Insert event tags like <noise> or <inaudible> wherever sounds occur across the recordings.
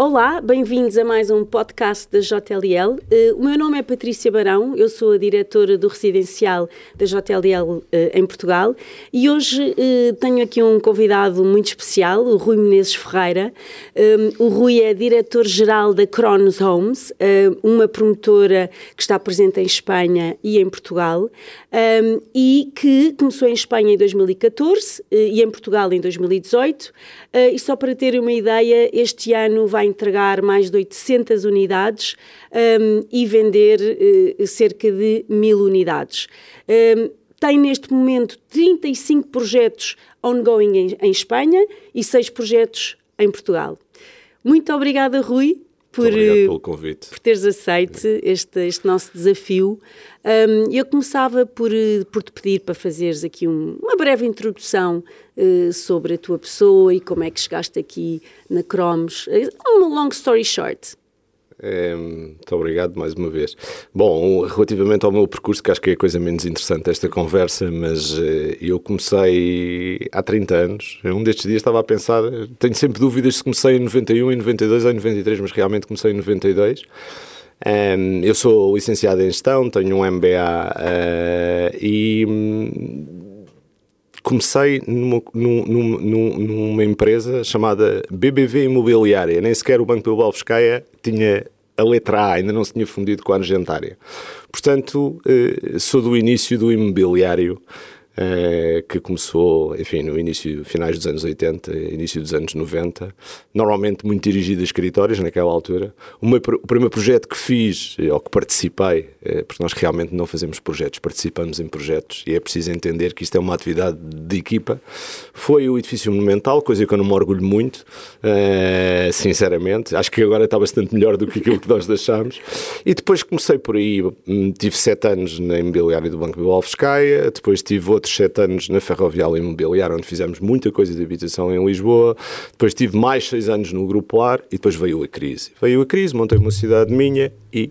Olá, bem-vindos a mais um podcast da JLL. Eh, o meu nome é Patrícia Barão, eu sou a diretora do residencial da JLL eh, em Portugal e hoje uh, tenho aqui um convidado muito especial, o Rui Menezes Ferreira. O Rui é diretor-geral da Cronos Homes, uma promotora que está presente em Espanha e em Portugal e que começou em Espanha em 2014 e em Portugal em 2018. e só para terem uma ideia, este ano vai entregar mais de 800 unidades um, e vender uh, cerca de mil unidades. Um, tem neste momento 35 projetos ongoing em, em Espanha e 6 projetos em Portugal. Muito obrigada, Rui, por, eh, pelo convite. por teres aceito este, este nosso desafio. Um, eu começava por, eh, por te pedir para fazeres aqui um, uma breve introdução uh, sobre a tua pessoa e como é que chegaste aqui na Cromos. Um long story short. É, muito obrigado mais uma vez. Bom, relativamente ao meu percurso, que acho que é a coisa menos interessante desta conversa, mas eu comecei há 30 anos. Um destes dias estava a pensar, tenho sempre dúvidas se comecei em 91, em 92 ou em 93, mas realmente comecei em 92. Um, eu sou licenciado em gestão, tenho um MBA uh, e hum, comecei numa, numa, numa, empresa chamada BBV Imobiliária. Nem sequer o Banco Bilbao Fiscaia tinha a letra A, ainda não se tinha fundido com a Argentária. Portanto, uh, sou do início do imobiliário eh, que começou, enfim, no início, finais dos anos 80, início dos anos 90, normalmente muito dirigido a escritórios naquela altura. O, meu, o primeiro projeto que fiz, eh, ou que participei, é, porque nós realmente não fazemos projetos, participamos em projetos e é preciso entender que isto é uma atividade de equipa, foi o edifício monumental, coisa que eu não me orgulho muito, sinceramente. Acho que agora está bastante melhor do que aquilo que nós deixámos. E depois comecei por aí, hum, tive sete anos na imobiliária do Banco do Alfescaia, depois tive outro outros sete anos na Ferrovial Imobiliária, onde fizemos muita coisa de habitação em Lisboa. Depois tive mais seis anos no Grupo Lar e depois veio a crise. Veio a crise, montei uma cidade minha e,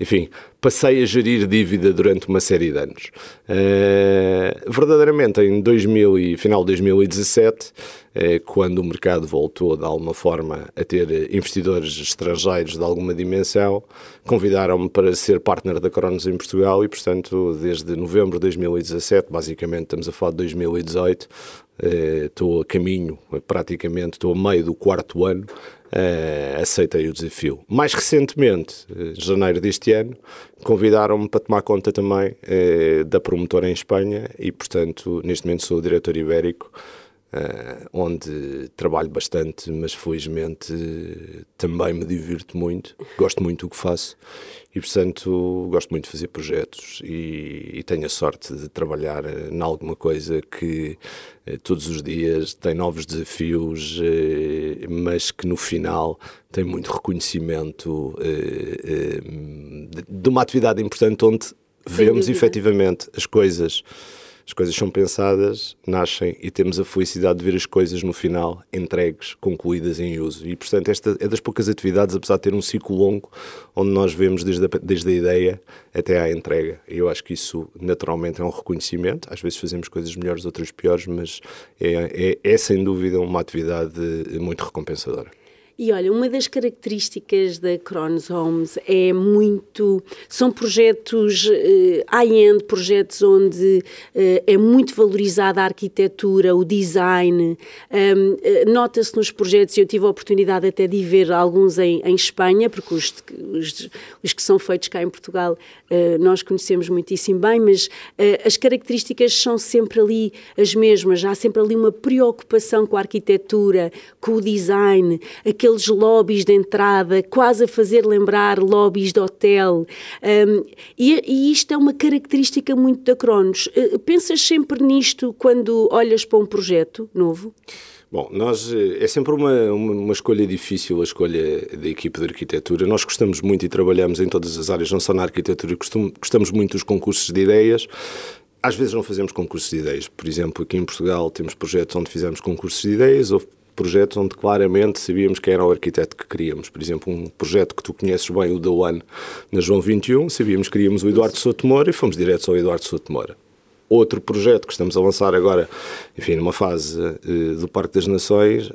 enfim, passei a gerir dívida durante uma série de anos. Uh, verdadeiramente, em 2000 e final de 2017, uh, quando o mercado voltou de alguma forma a ter investidores estrangeiros de alguma dimensão, convidaram-me para ser partner da Cronos em Portugal e, portanto, desde novembro de 2017, basicamente estamos a falar de 2018, uh, estou a caminho, praticamente estou a meio do quarto ano uh, aceitei o desafio. Mais recentemente, em eh, janeiro deste ano, convidaram-me para tomar conta também uh, da promotora em Espanha e, portanto, neste momento sou o diretor ibérico. Uh, onde trabalho bastante, mas felizmente uh, também me divirto muito, gosto muito do que faço e, portanto, gosto muito de fazer projetos e, e tenho a sorte de trabalhar uh, em alguma coisa que uh, todos os dias tem novos desafios, mas que no final tem muito reconhecimento de, de uma atividade importante onde vemos efetivamente as coisas as coisas são pensadas, nascem e temos a felicidade de ver as coisas no final entregues, concluídas em uso. E, portanto, esta é das poucas atividades, apesar de ter um ciclo longo, onde nós vemos desde a, desde a ideia até à entrega. E eu acho que isso, naturalmente, é um reconhecimento. Às vezes fazemos coisas melhores, outras piores, mas é, é, é sem dúvida uma atividade muito recompensadora. E olha, uma das características da Cronos Homes é muito. São projetos uh, high-end, projetos onde uh, é muito valorizada a arquitetura, o design. Um, uh, Nota-se nos projetos, eu tive a oportunidade até de ver alguns em, em Espanha, porque os, os, os, que são feitos cá em Portugal nós conhecemos muitíssimo bem, mas as características são sempre ali as mesmas. Há sempre ali uma preocupação com a arquitetura, com o design, aqueles lobbies de entrada, quase a fazer lembrar lobbies de hotel. Um, e, e, isto é uma característica muito da Cronos. Uh, pensas sempre nisto quando olhas para um projeto novo? Bom, nós eh, é sempre uma, uma, uma, escolha difícil a escolha da equipe de arquitetura. Nós gostamos muito e trabalhamos em todas as áreas, não só na arquitetura, gostamos muito dos concursos de ideias. Às vezes não fazemos concursos de ideias. Por exemplo, aqui em Portugal temos projetos onde fizemos concursos de ideias, houve projetos onde claramente sabíamos quem era o arquiteto que queríamos. Por exemplo, um projeto que tu conheces bem, o da One, na João 21, sabíamos que queríamos o Eduardo Souto Moura e fomos diretos ao Eduardo Souto Moura. Outro projeto que estamos a lançar agora, enfim, numa fase uh, do Parque das Nações, uh,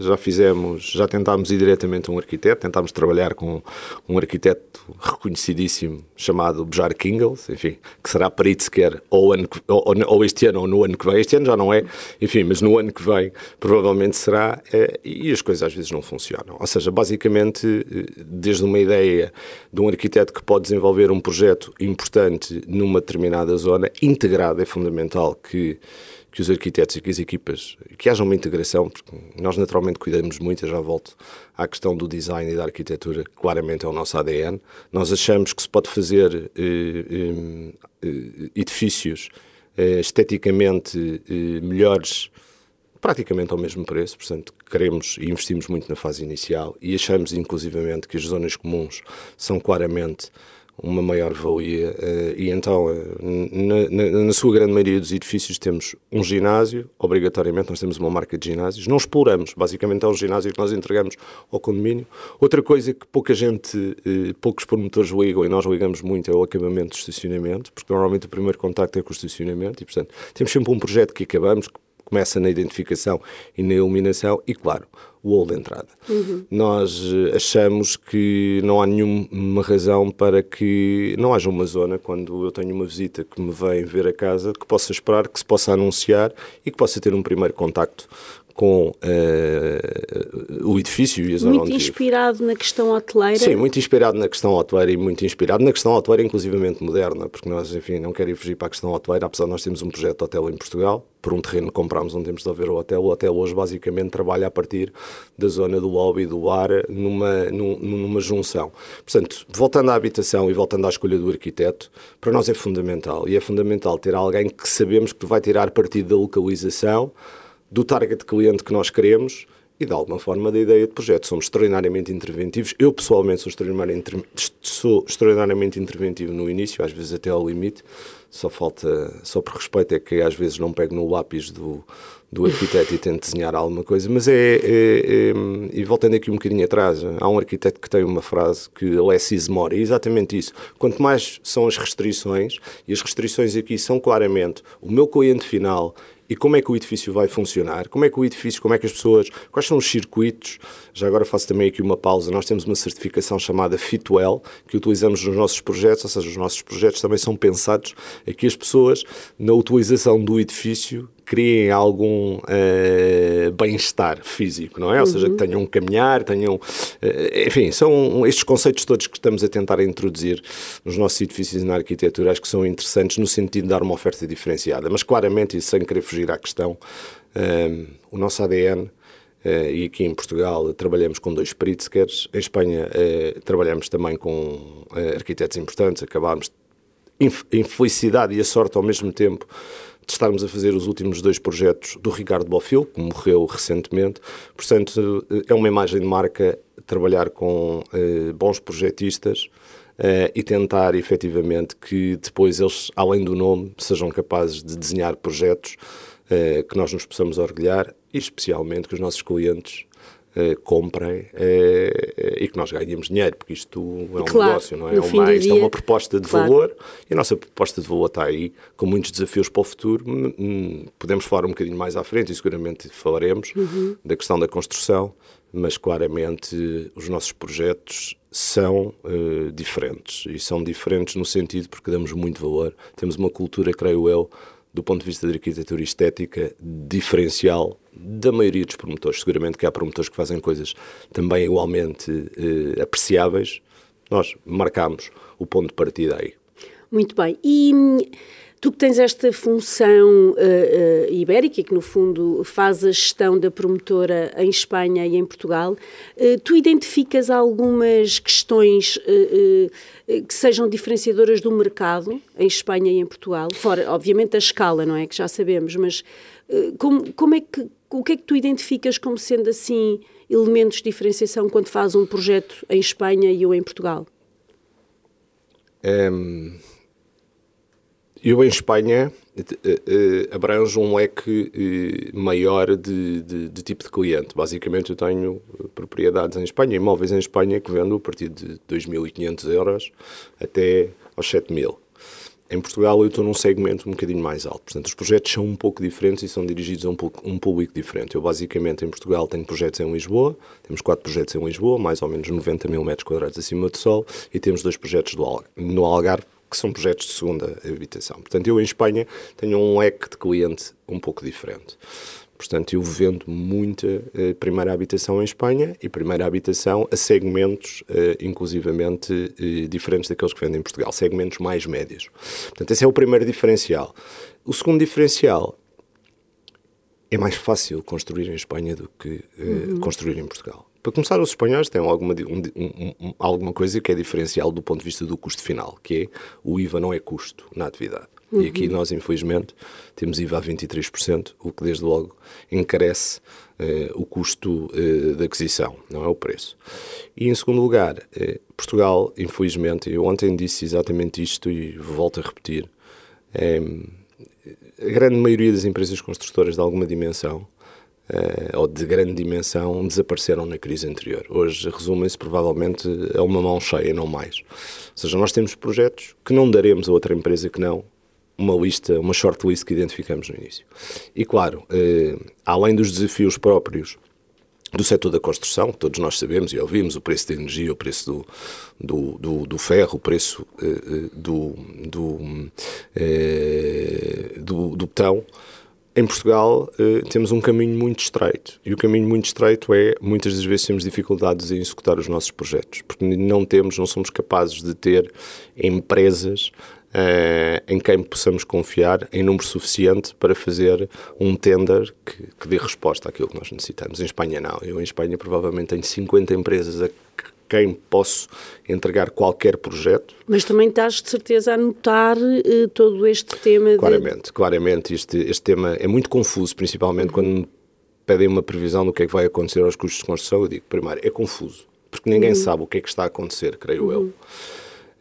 já fizemos, já tentámos ir diretamente a um arquiteto, tentámos trabalhar com um arquiteto reconhecidíssimo chamado Bjar Kingles, enfim, que será perito sequer ou, ano, ou, ou, este ano ou no ano que vem. Este ano já não é, enfim, mas no ano que vem provavelmente será, uh, e as coisas às vezes não funcionam. Ou seja, basicamente, desde uma ideia de um arquiteto que pode desenvolver um projeto importante numa determinada zona, integrar integrado, é fundamental que, que os arquitetos e que as equipas, que haja uma integração, porque nós naturalmente cuidamos muito, eu já volto à questão do design e da arquitetura, claramente é o nosso ADN. Nós achamos que se pode fazer eh, eh, eh edifícios eh, esteticamente eh, melhores praticamente ao mesmo preço, portanto, queremos e investimos muito na fase inicial e achamos, inclusivamente, que as zonas comuns são claramente uma maior valia eh, e então eh, na, na, na, sua grande maioria dos edifícios temos um ginásio, obrigatoriamente nós temos uma marca de ginásios, não exploramos, basicamente é um ginásio que nós entregamos ao condomínio. Outra coisa que pouca gente, eh, poucos promotores ligam e nós ligamos muito é o acabamento do estacionamento, porque normalmente o primeiro contacto é com o estacionamento e portanto temos sempre um projeto que acabamos, que começa na identificação e na iluminação e claro, o hall de entrada. Uhum. Nós eh, achamos que não há nenhuma razão para que não haja uma zona, quando eu tenho uma visita que me vem ver a casa, que possa esperar, que se possa anunciar e que possa ter um primeiro contacto com uh, o edifício e a zona Muito inspirado na questão hoteleira? Sim, muito inspirado na questão hoteleira e muito inspirado na questão hoteleira, inclusivamente moderna, porque nós, enfim, não quero ir fugir para a questão hoteleira, apesar de nós termos um projeto de hotel em Portugal, por um terreno que comprámos onde temos de haver o hotel. O hotel hoje basicamente trabalha a partir da zona do lobby, do bar, numa, numa junção. Portanto, voltando à habitação e voltando à escolha do arquiteto, para nós é fundamental. E é fundamental ter alguém que sabemos que vai tirar partido da localização, do target cliente que nós queremos e de alguma forma da ideia de projeto. Somos extraordinariamente interventivos. Eu pessoalmente sou extraordinariamente, sou extraordinariamente interventivo no início, às vezes até ao limite. Só falta, só por respeito é que às vezes não pego no lápis do, do arquiteto e tento desenhar alguma coisa. Mas é, é, é, e voltando aqui um bocadinho atrás, há um arquiteto que tem uma frase que less is more, é exatamente isso. Quanto mais são as restrições, e as restrições aqui são claramente o meu cliente final e como é que o edifício vai funcionar, como é que o edifício, como é que as pessoas, quais são os circuitos. Já agora faço também aqui uma pausa. Nós temos uma certificação chamada Fitwell que utilizamos nos nossos projetos, ou seja, os nossos projetos também são pensados aqui as pessoas na utilização do edifício criem algum uh, bem-estar físico, não é? Uhum. Ou seja, que uhum. tenham um caminhar, tenham. Uh, enfim, são estes conceitos todos que estamos a tentar introduzir nos nossos edifícios e na arquitetura, acho que são interessantes no sentido de dar uma oferta diferenciada. Mas claramente, e sem querer fugir à questão, uh, o nosso ADN. Uh, e aqui em Portugal trabalhamos com dois Pritzkers, em Espanha trabalhamos também com arquitetos importantes, acabámos, infelicidade e a sorte ao mesmo tempo, de estarmos a fazer os últimos dois projetos do Ricardo Bofil, que morreu recentemente. Portanto, é uma imagem de marca trabalhar com eh, bons projetistas eh, e tentar efetivamente que depois eles, além do nome, sejam capazes de desenhar projetos eh, que nós nos possamos orgulhar e especialmente que os nossos clientes uh, comprem uh, e que nós ganhemos dinheiro, porque isto é um claro, negócio, não é? é uma, isto dia, é uma proposta de claro. valor e a nossa proposta de valor está aí, com muitos desafios para o futuro. Podemos falar um bocadinho mais à frente e seguramente falaremos uhum. da questão da construção, mas claramente os nossos projetos são uh, diferentes e são diferentes no sentido porque damos muito valor. Temos uma cultura, creio eu, do ponto de vista da arquitetura estética, diferencial da maioria dos promotores. Seguramente que há promotores que fazem coisas também igualmente eh, apreciáveis. Nós marcamos o ponto de partida aí. Muito bem. E tu que tens esta função uh, uh, ibérica, que no fundo faz a gestão da promotora em Espanha e em Portugal, uh, tu identificas algumas questões que sejam diferenciadoras do mercado em Espanha e em Portugal? Fora, obviamente, a escala, não é? Que já sabemos, mas como, como é que o que é que tu identificas como sendo assim elementos de diferenciação quando fazes um projeto em Espanha e ou em Portugal? Um, eu em Espanha uh, abranjo um leque uh, maior de, de, de, tipo de cliente. Basicamente eu tenho propriedades em Espanha, imóveis em Espanha que vendo a partir de 2.500 euros até aos 7.000. Em Portugal eu estou num segmento um bocadinho mais alto, portanto os projetos são um pouco diferentes e são dirigidos a um, um público diferente. Eu basicamente em Portugal tenho projetos em Lisboa, temos quatro projetos em Lisboa, mais ou menos 90 mil metros quadrados acima do sol, e temos dois projetos no Algarve, que são projetos de segunda habitação. Portanto, eu em Espanha tenho um leque de cliente um pouco diferente. Portanto, eu vendo muita uh, primeira habitação em Espanha e primeira habitação a segmentos, uh, inclusivamente, uh, diferentes daqueles que vendem em Portugal, segmentos mais médios. Portanto, esse é o primeiro diferencial. O segundo diferencial é mais fácil construir em Espanha do que uhum. construir em Portugal. Para começar, os espanhóis têm alguma, um, um, um, alguma coisa que é diferencial do ponto de vista do custo final, que é o IVA não é custo na atividade. Uhum. E aqui nós, infelizmente, temos IVA a 23%, o que desde logo encarece eh, o custo eh, de aquisição, não é o preço. E em segundo lugar, eh, Portugal, infelizmente, eu ontem disse exatamente isto e volto a repetir, a grande maioria das empresas construtoras de alguma dimensão Uh, ou de grande dimensão desapareceram na crise anterior. Hoje resumem-se provavelmente a uma mão cheia, não mais. Ou seja, nós temos projetos que não daremos a outra empresa que não, uma lista, uma shortlist que identificamos no início. E claro, eh, além dos desafios próprios do setor da construção, todos nós sabemos e ouvimos o preço da energia, o preço do, do, do, do ferro, o preço eh, eh do, do, eh, do, do betão, em Portugal eh, temos um caminho muito estreito. E o caminho muito estreito é muitas das vezes temos dificuldades em executar os nossos projetos. Porque não temos, não somos capazes de ter empresas uh, em quem possamos confiar em número suficiente para fazer um tender que, que dê resposta àquilo que nós necessitamos. Em Espanha, não. Eu, em Espanha, provavelmente tenho 50 empresas a quem posso entregar qualquer projeto. Mas também estás de certeza a notar uh, todo este tema. Claramente, de... claramente. Este, este tema é muito confuso, principalmente uhum. quando me pedem uma previsão do que é que vai acontecer aos custos de construção. Eu digo, primeiro, é confuso, porque ninguém uhum. sabe o que é que está a acontecer, creio uhum. eu.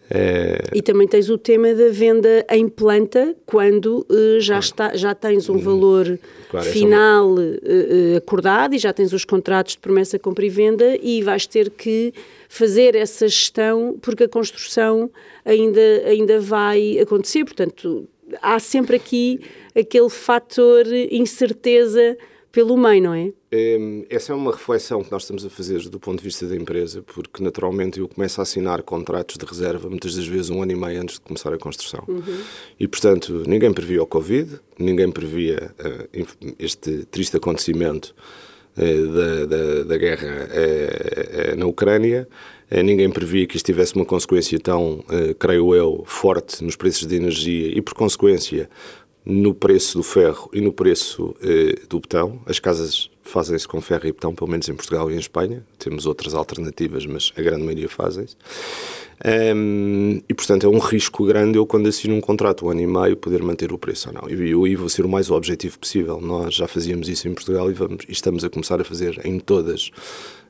É... E também tens o tema da venda em planta, quando uh, já, está, já tens um hum. valor claro, final uh, acordado e já tens os contratos de promessa, compra e venda e vais ter que fazer essa gestão porque a construção ainda, ainda vai acontecer. Portanto, há sempre aqui aquele fator incerteza pelo meio, não é? Ehm, essa é uma reflexão que nós estamos a fazer do ponto de vista da empresa, porque naturalmente eu começo a assinar contratos de reserva muitas das vezes um ano e meio antes de começar a construção. Uhum. E portanto, ninguém previa o Covid, ninguém previa uh, este triste acontecimento uh, da, da, da, guerra uh, na Ucrânia. Ninguém previa que isto tivesse uma consequência tão, creio eu, forte nos preços de energia e, por consequência, no preço do ferro e no preço eh, do betão. As casas fazem-se com ferro e betão, pelo menos em Portugal e em Espanha. Temos outras alternativas, mas a grande maioria fazem-se. Um, e, portanto, é um risco grande eu, quando assino um contrato um ano e meio, poder manter o preço ou não. E eu aí vou ser o mais objetivo possível. Nós já fazíamos isso em Portugal e, vamos, e estamos a começar a fazer em todas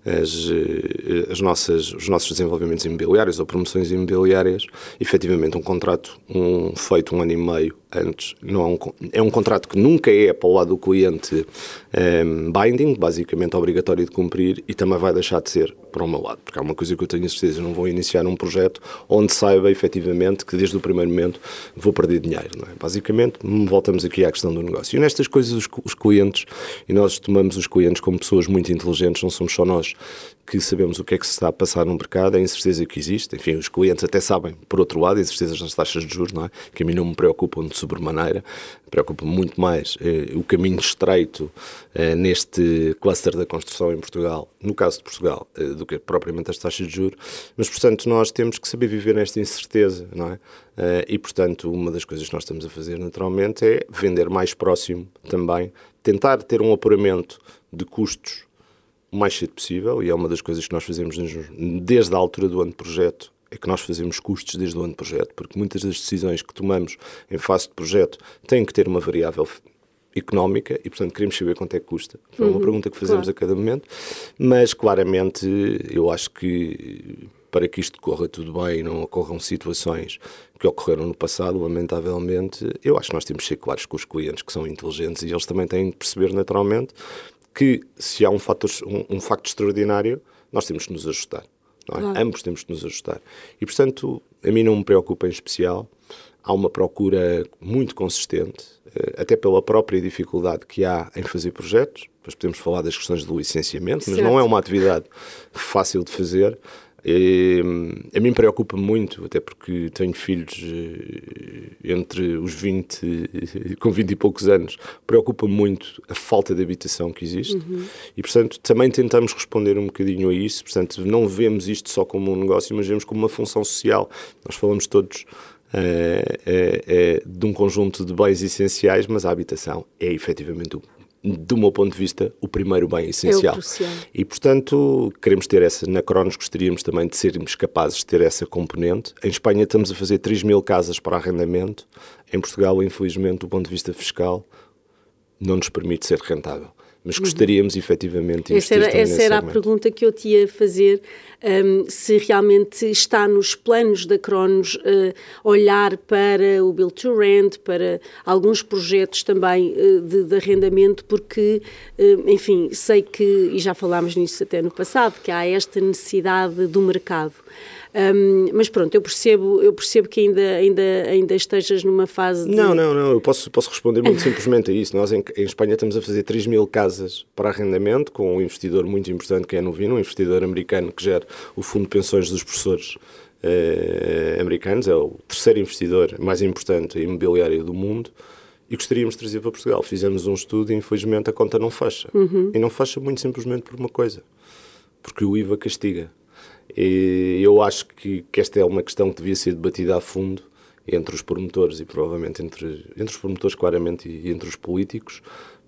as, eh, as nossas, os nossos desenvolvimentos imobiliários ou promoções imobiliárias, efetivamente um contrato um, feito um ano e meio antes, não é, um, é um contrato que nunca é para o lado do cliente um, ehm, binding, basicamente obrigatório de cumprir, e também vai deixar de ser para o meu lado, porque há uma coisa que eu tenho certeza, não vou iniciar um projeto onde saiba efetivamente que desde o primeiro momento vou perder dinheiro, é? Basicamente, voltamos aqui à questão do negócio. E nestas coisas, os, os clientes, e nós tomamos os clientes como pessoas muito inteligentes, não somos só nós que sabemos o que é que se está a passar no mercado, a incerteza que existe, enfim, os clientes até sabem, por outro lado, a incertezas nas taxas de juros, não é? Que a mim não me preocupam de sobremaneira, preocupa muito mais eh, o caminho estreito eh, neste cluster da construção em Portugal, no caso de Portugal, eh, do que propriamente as taxas de juros, mas, portanto, nós temos que saber viver nesta incerteza, não é? Eh, e, portanto, uma das coisas que nós estamos a fazer, naturalmente, é vender mais próximo também, tentar ter um apuramento de custos o mais cedo possível, e é uma das coisas que nós fazemos desde a altura do ano de projeto, é que nós fazemos custos desde o ano de projeto, porque muitas das decisões que tomamos em fase de projeto têm que ter uma variável económica e, portanto, queremos saber quanto é que custa. Foi uma uhum, pergunta que fazemos claro. a cada momento, mas claramente eu acho que para que isto corra tudo bem e não ocorram situações que ocorreram no passado, lamentavelmente, eu acho que nós temos que ser claros com os clientes que são inteligentes e eles também têm que perceber naturalmente que se há um, fator, um, um facto extraordinário, nós temos que nos ajustar. É? Claro. Ambos temos que nos ajustar. E, portanto, a mim não me preocupa em especial. há uma procura muito consistente, eh, até pela própria dificuldade que há em fazer projetos. Depois podemos falar das questões do licenciamento, mas certo. não é uma atividade fácil de fazer. E, a mim preocupa muito, até porque tenho filhos eh, entre os 20, <laughs> com 20 e poucos anos, preocupa muito a falta de habitação que existe uhum. e, portanto, também tentamos responder um bocadinho a isso. Portanto, não vemos isto só como um negócio, mas vemos como uma função social. Nós falamos todos é, é, de um conjunto de bens essenciais, mas a habitação é efetivamente do meu ponto de vista, o primeiro bem essencial. É e, portanto, queremos ter essa, na Cronos gostaríamos também de sermos capazes de ter essa componente. Em Espanha estamos a fazer 3 mil casas para arrendamento. Em Portugal, infelizmente, do ponto de vista fiscal, não nos permite ser rentável mas uhum. gostaríamos uhum. efetivamente de Essa era, essa era a pergunta que eu te ia fazer, um, se realmente está nos planos da Cronos uh, olhar para o Build to Rent, para alguns projetos também uh, de, de, arrendamento, porque, uh, enfim, sei que, e já falámos nisso até no passado, que há esta necessidade do mercado. Um, mas pronto, eu percebo, eu percebo que ainda, ainda, ainda estejas numa fase de... Não, não, não, eu posso, posso responder muito simplesmente a isso. Nós em, em, Espanha estamos a fazer 3 mil casas para arrendamento com um investidor muito importante que é a Novino, um investidor americano que gera o Fundo de Pensões dos Professores eh, americanos, é o terceiro investidor mais importante imobiliário do mundo e gostaríamos de trazer para Portugal. Fizemos um estudo e infelizmente a conta não fecha. Uhum. E não fecha muito simplesmente por uma coisa, porque o IVA castiga. E eu acho que, que esta é uma questão que devia ser debatida a fundo entre os promotores e provavelmente entre, entre os promotores, claramente, e, entre os políticos,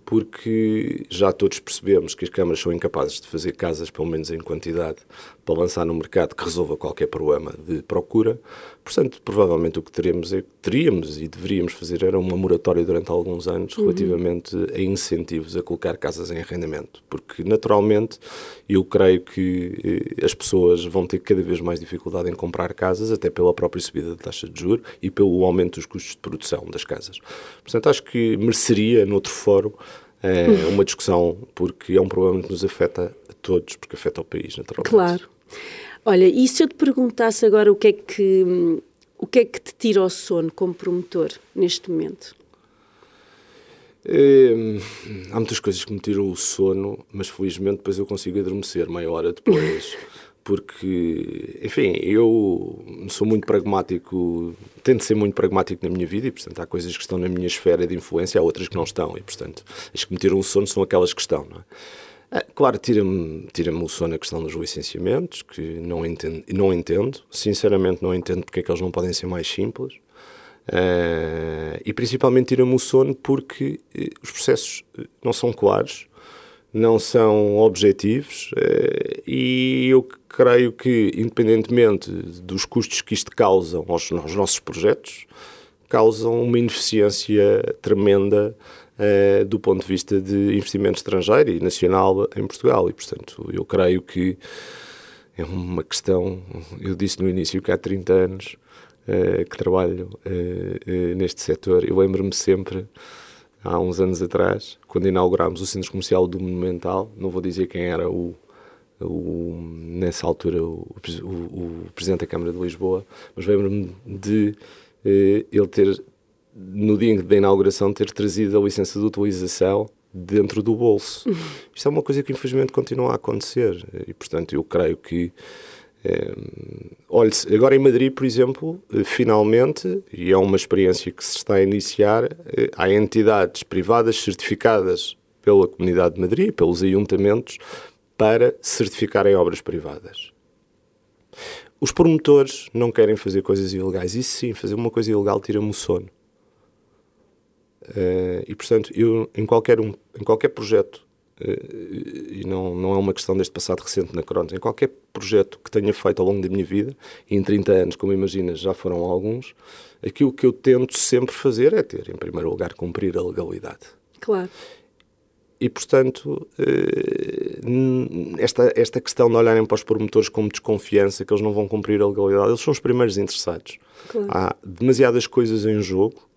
porque já todos percebemos que as câmaras são incapazes de fazer casas, pelo menos em quantidade, para lançar no mercado que resolva qualquer problema de procura. Portanto, provavelmente o que teremos é, teríamos e deveríamos fazer era uma moratória durante alguns anos uhum. relativamente a incentivos a colocar casas em arrendamento, porque naturalmente eu creio que eh, as pessoas vão ter cada vez mais dificuldade em comprar casas, até pela própria subida da taxa de juros e pelo aumento dos custos de produção das casas. Portanto, acho que mereceria, noutro fórum, é uma discussão, porque é um problema que nos afeta a todos, porque afeta o país, naturalmente. Claro. Olha, e se eu te perguntasse agora o que é que, o que, é que te tira o sono como promotor neste momento? É, há muitas coisas que me tiram o sono, mas felizmente depois eu consigo adormecer meia hora depois. <laughs> porque, enfim, eu sou muito pragmático, tento ser muito pragmático na minha vida e, portanto, há coisas que estão na minha esfera de influência, há outras que não estão, e, portanto, as que me tiram o sono são aquelas que estão, não é? Ah, claro, tira-me tira o sono a questão dos licenciamentos, que não entendo, não entendo, sinceramente não entendo porque é que eles não podem ser mais simples. Uh, e principalmente tira-me o sono porque uh, os processos não são claros, não são objetivos uh, e eu creio que, independentemente dos custos que isto causa aos, aos nossos projetos, causam uma ineficiência tremenda uh, do ponto de vista de investimento estrangeiro e nacional em Portugal. E, portanto, eu creio que é uma questão. Eu disse no início que há 30 anos uh, que trabalho uh, neste setor. Eu lembro-me sempre há uns anos atrás, quando inaugurámos o Centro Comercial do Monumental, não vou dizer quem era o, o, nessa altura o, o, o, Presidente da Câmara de Lisboa, mas lembro-me de eh, ele ter, no dia da inauguração, ter trazido a licença de utilização dentro do bolso. Uhum. Isto é uma coisa que infelizmente continua a acontecer e, portanto, eu creio que eh, olhe agora em Madrid, por exemplo, eh, finalmente, e é uma experiência que se está a iniciar, eh, há entidades privadas certificadas pela Comunidade de Madrid, pelos ayuntamentos, para certificarem obras privadas. Os promotores não querem fazer coisas ilegais. Isso sim, fazer uma coisa ilegal tira-me o sono. Uh, e portanto, eu em qualquer, um, em qualquer projeto, uh, e não, não é uma questão deste passado recente na Cronos, em qualquer projeto que tenha feito ao longo da minha vida, e em 30 anos, como imaginas, já foram alguns, aquilo que eu tento sempre fazer é ter, em primeiro lugar, cumprir a legalidade. Claro. E, portanto, eh, esta, esta questão de olharem para os promotores como desconfiança, que eles não vão cumprir a legalidade, eles são os primeiros interessados. Claro. Há demasiadas coisas em jogo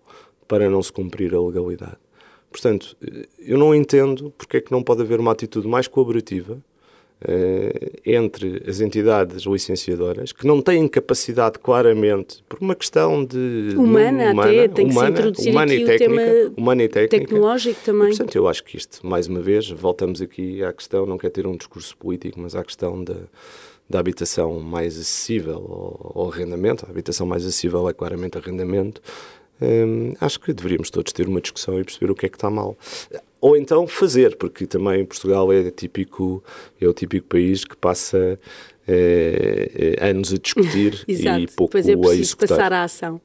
para não se cumprir a legalidade. Portanto, eu não entendo porque é que não pode haver uma atitude mais colaborativa Uh, entre as entidades licenciadoras que não têm capacidade claramente por uma questão de humana, humana até tem humana, que se introduzir humana aqui e técnica, tema humana e técnica. tecnológico também. E, portanto, eu acho que isto, mais uma vez, voltamos aqui à questão, não quer ter um discurso político, mas à questão da, da habitação mais acessível ao, ao arrendamento. A habitação mais acessível é claramente arrendamento. Hum, acho que deveríamos todos ter uma discussão e perceber o que é que está mal. Ou então fazer, porque também Portugal é típico, é o típico país que passa é, é, anos a discutir <laughs> e pouco pois é a executar. passar à ação.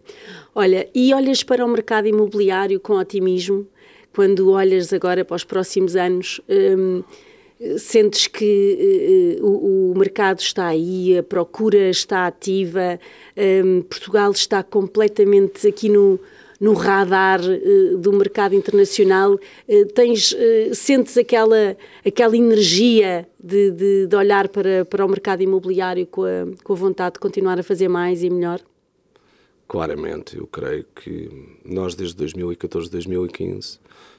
Olha, e olhas para o mercado imobiliário com otimismo? Quando olhas agora para os próximos anos, hum, sentes que uh, o, o, mercado está aí, a procura está ativa, um, Portugal está completamente aqui no, no radar uh, do mercado internacional, uh, tens, sentes aquela, aquela energia de, de, de, olhar para, para o mercado imobiliário com a, com a vontade de continuar a fazer mais e melhor? Claramente, eu creio que nós desde 2014, 2015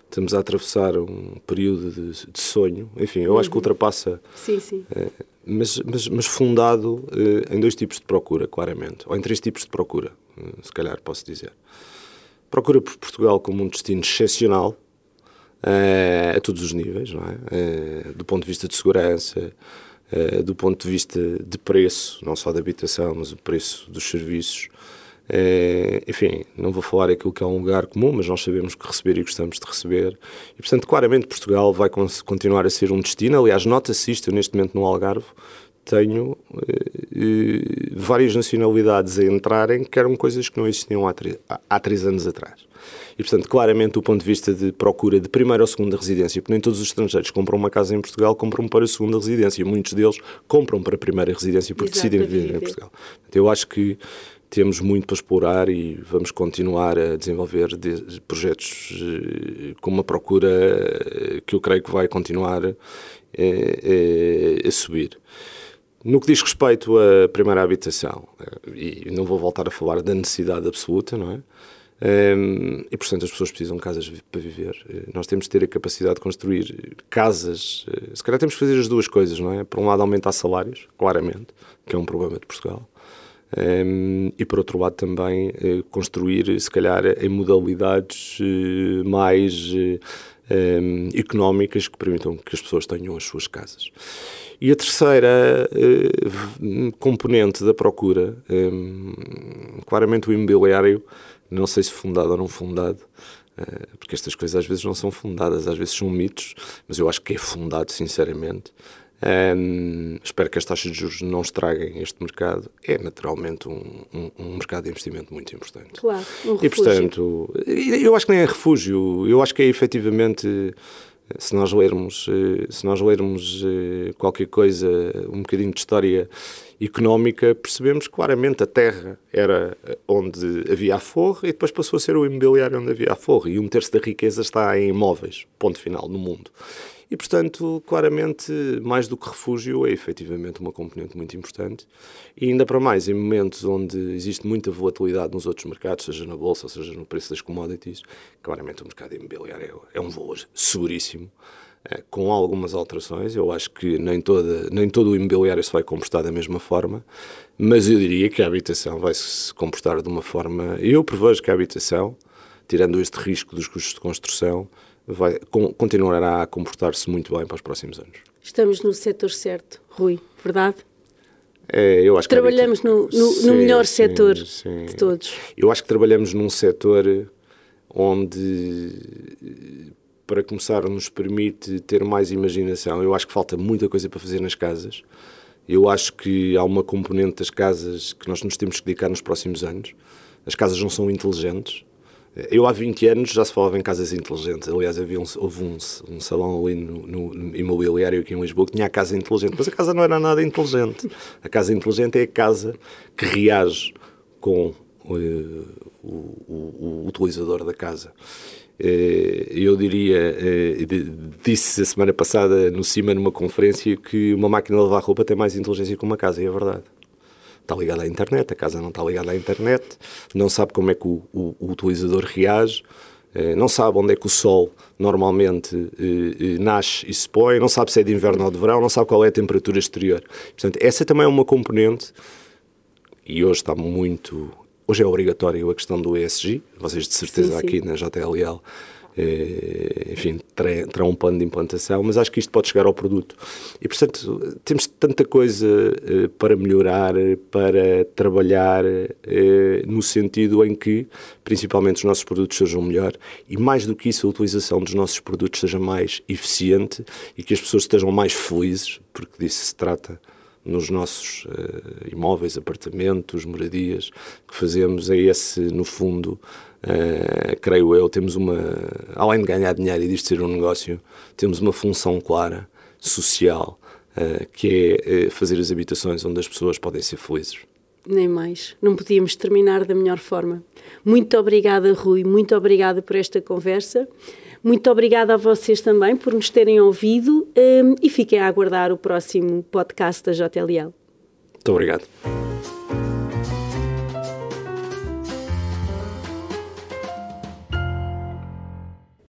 estamos a atravessar um período de, de sonho, enfim, eu uhum. acho que uhum. ultrapassa, sim, sim. mas, mas, mas, fundado em dois tipos de procura, claramente, ou em três tipos de procura, se calhar posso dizer procura por Portugal como um destino excepcional uh, a todos os níveis, não é? Uh, do ponto de vista de segurança, uh, do ponto de vista de preço, não só da habitação, mas o preço dos serviços. Enfim, não vou falar aquilo que é um lugar comum, mas nós sabemos que receber e gostamos de receber. E, portanto, claramente Portugal vai continuar a ser um destino. Aliás, nota-se isto, eu neste momento no Algarve, tenho eh, várias nacionalidades a entrarem que eram coisas que não existiam há, há três anos atrás. E, portanto, claramente, do ponto de vista de procura de primeira ou segunda residência, porque nem todos os estrangeiros compram uma casa em Portugal, compram para a segunda residência. Muitos deles compram para a primeira residência porque decidem viver em Portugal. Eu acho que temos muito para explorar e vamos continuar a desenvolver de, projetos eh, com uma procura eh, que eu creio que vai continuar a subir. No que diz respeito à primeira habitação, eh, e não vou voltar a falar da necessidade absoluta, não é? Um, e, portanto, as pessoas precisam de casas para viver. Eh, nós temos de ter a capacidade de construir casas. Eh, se calhar temos que fazer as duas coisas, não é? Por um lado, aumentar salários, claramente, que é um problema de Portugal. Um, e, por outro lado, também construir, se calhar, em modalidades mais um, económicas que permitam que as pessoas tenham as suas casas. E a terceira uh, componente da procura, um, claramente o imobiliário, não sei se fundado ou não fundado, uh, porque estas coisas às vezes não são fundadas, às vezes são mitos, mas eu acho que é fundado, sinceramente. Um, espero que as taxas de juros não estraguem este mercado. É naturalmente um, um, um mercado de investimento muito importante. Claro, um refúgio. E portanto, eu acho que nem é refúgio, eu acho que é efetivamente se nós lermos, eh, se nós lermos eh, qualquer coisa, um bocadinho de história económica, percebemos claramente a terra era onde havia a forra e depois passou a ser o imobiliário onde havia a forra e um terço da riqueza está em imóveis, ponto final, no mundo. E, portanto, claramente, mais do que refúgio, é efetivamente uma componente muito importante. E ainda para mais, em momentos onde existe muita volatilidade nos outros mercados, seja na bolsa, seja no preço das commodities, claramente o mercado imobiliário é um valor seguríssimo. É, com algumas alterações, eu acho que nem, toda, nem todo o imobiliário se vai comportar da mesma forma, mas eu diria que a habitação vai se comportar de uma forma. Eu prevejo que a habitação, tirando este risco dos custos de construção, vai, com, continuará a comportar-se muito bem para os próximos anos. Estamos no setor certo, Rui, verdade? É, eu acho trabalhamos que no, no, sim, no melhor sim, setor sim. de todos. Eu acho que trabalhamos num setor onde, para começar, nos permite ter mais imaginação. Eu acho que falta muita coisa para fazer nas casas. Eu acho que há uma componente das casas que nós nos temos que dedicar nos próximos anos. As casas não são inteligentes. Eu há 20 anos já se falava em casas inteligentes. Aliás, havia um, houve um, um salão ali no, no, imobiliário aqui em Lisboa que tinha a casa inteligente, mas a casa não era nada inteligente. A casa inteligente é a casa que reage com uh, o, o, o, utilizador da casa. Uh, eu diria, uh, disse a semana passada no CIMA numa conferência que uma máquina de lavar roupa tem mais inteligência que uma casa, e é verdade está ligada à internet, a casa não está ligada à internet, não sabe como é que o, o, o utilizador reage. não sabe onde é que o sol normalmente nasce e se põe, não sabe se é de inverno ou de verão, não sabe qual é a temperatura exterior. Portanto, essa também é uma componente, e hoje está muito. Hoje é obrigatório a questão do ESG, vocês de certeza sim, sim. aqui na JLL eh, enfim, terá um plano de implantação, mas acho que isto pode chegar ao produto. E, portanto, temos tanta coisa eh, para melhorar, para trabalhar eh, no sentido em que, principalmente, os nossos produtos sejam melhor e, mais do que isso, a utilização dos nossos produtos seja mais eficiente e que as pessoas estejam mais felizes, porque disso se trata nos nossos uh, imóveis, apartamentos, moradias que fazemos, é esse, no fundo, uh, creio eu, temos uma, além de ganhar dinheiro e disto ser um negócio, temos uma função clara, social, uh, que é fazer as habitações onde as pessoas podem ser felizes. Nem mais. Não podíamos terminar da melhor forma. Muito obrigada, Rui. Muito obrigada por esta conversa. Muito obrigada a vocês também por nos terem ouvido um, e fiquem a aguardar o próximo podcast da JLL. Muito obrigado.